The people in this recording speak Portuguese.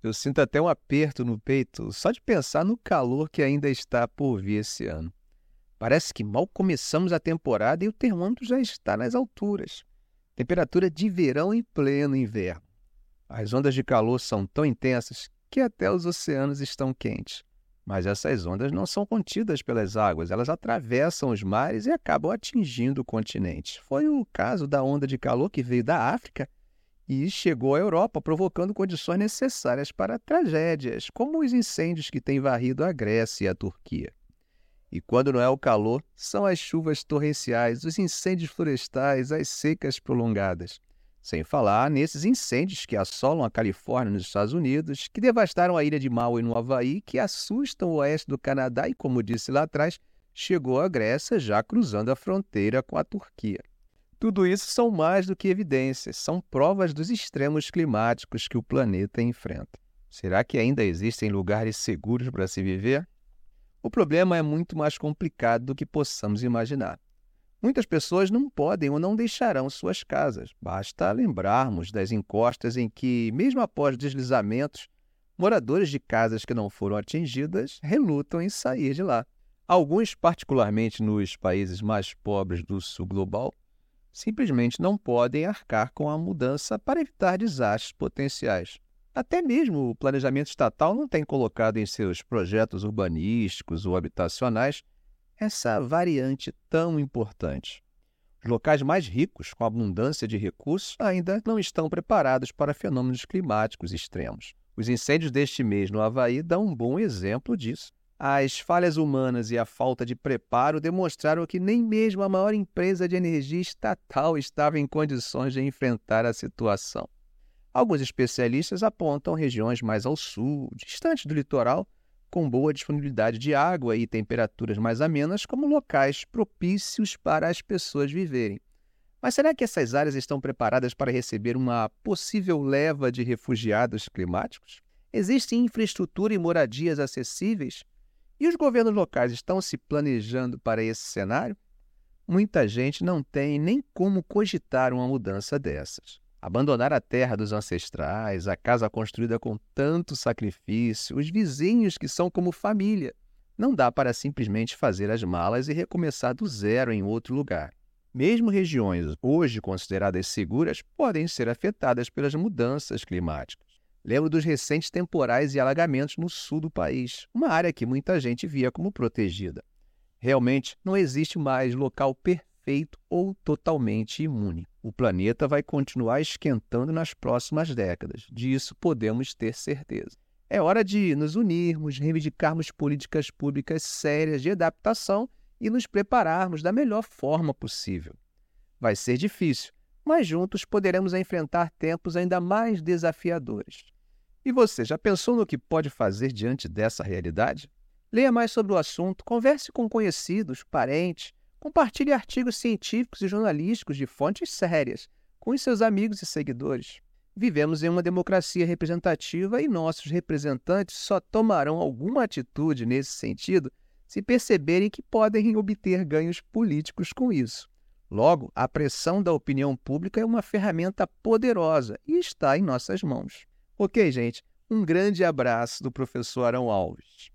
Eu sinto até um aperto no peito só de pensar no calor que ainda está por vir esse ano. Parece que mal começamos a temporada e o termômetro já está nas alturas. Temperatura de verão em pleno inverno. As ondas de calor são tão intensas que até os oceanos estão quentes. Mas essas ondas não são contidas pelas águas, elas atravessam os mares e acabam atingindo o continente. Foi o caso da onda de calor que veio da África e chegou à Europa, provocando condições necessárias para tragédias, como os incêndios que têm varrido a Grécia e a Turquia. E quando não é o calor, são as chuvas torrenciais, os incêndios florestais, as secas prolongadas. Sem falar nesses incêndios que assolam a Califórnia nos Estados Unidos, que devastaram a ilha de Maui no Havaí, que assustam o oeste do Canadá e, como disse lá atrás, chegou à Grécia já cruzando a fronteira com a Turquia. Tudo isso são mais do que evidências, são provas dos extremos climáticos que o planeta enfrenta. Será que ainda existem lugares seguros para se viver? O problema é muito mais complicado do que possamos imaginar. Muitas pessoas não podem ou não deixarão suas casas. Basta lembrarmos das encostas em que, mesmo após deslizamentos, moradores de casas que não foram atingidas relutam em sair de lá. Alguns, particularmente nos países mais pobres do sul global, simplesmente não podem arcar com a mudança para evitar desastres potenciais. Até mesmo o planejamento estatal não tem colocado em seus projetos urbanísticos ou habitacionais essa variante tão importante. Os locais mais ricos, com abundância de recursos, ainda não estão preparados para fenômenos climáticos extremos. Os incêndios deste mês no Havaí dão um bom exemplo disso. As falhas humanas e a falta de preparo demonstraram que nem mesmo a maior empresa de energia estatal estava em condições de enfrentar a situação. Alguns especialistas apontam regiões mais ao sul, distantes do litoral, com boa disponibilidade de água e temperaturas mais amenas, como locais propícios para as pessoas viverem. Mas será que essas áreas estão preparadas para receber uma possível leva de refugiados climáticos? Existe infraestrutura e moradias acessíveis? E os governos locais estão se planejando para esse cenário? Muita gente não tem nem como cogitar uma mudança dessas. Abandonar a terra dos ancestrais, a casa construída com tanto sacrifício, os vizinhos que são como família. Não dá para simplesmente fazer as malas e recomeçar do zero em outro lugar. Mesmo regiões hoje consideradas seguras podem ser afetadas pelas mudanças climáticas. Lembro dos recentes temporais e alagamentos no sul do país, uma área que muita gente via como protegida. Realmente, não existe mais local perfeito ou totalmente imune. O planeta vai continuar esquentando nas próximas décadas, disso podemos ter certeza. É hora de nos unirmos, reivindicarmos políticas públicas sérias de adaptação e nos prepararmos da melhor forma possível. Vai ser difícil, mas juntos poderemos enfrentar tempos ainda mais desafiadores. E você já pensou no que pode fazer diante dessa realidade? Leia mais sobre o assunto, converse com conhecidos, parentes, compartilhe artigos científicos e jornalísticos de fontes sérias com seus amigos e seguidores. Vivemos em uma democracia representativa e nossos representantes só tomarão alguma atitude nesse sentido se perceberem que podem obter ganhos políticos com isso. Logo, a pressão da opinião pública é uma ferramenta poderosa e está em nossas mãos. Ok, gente? Um grande abraço do professor Arão Alves.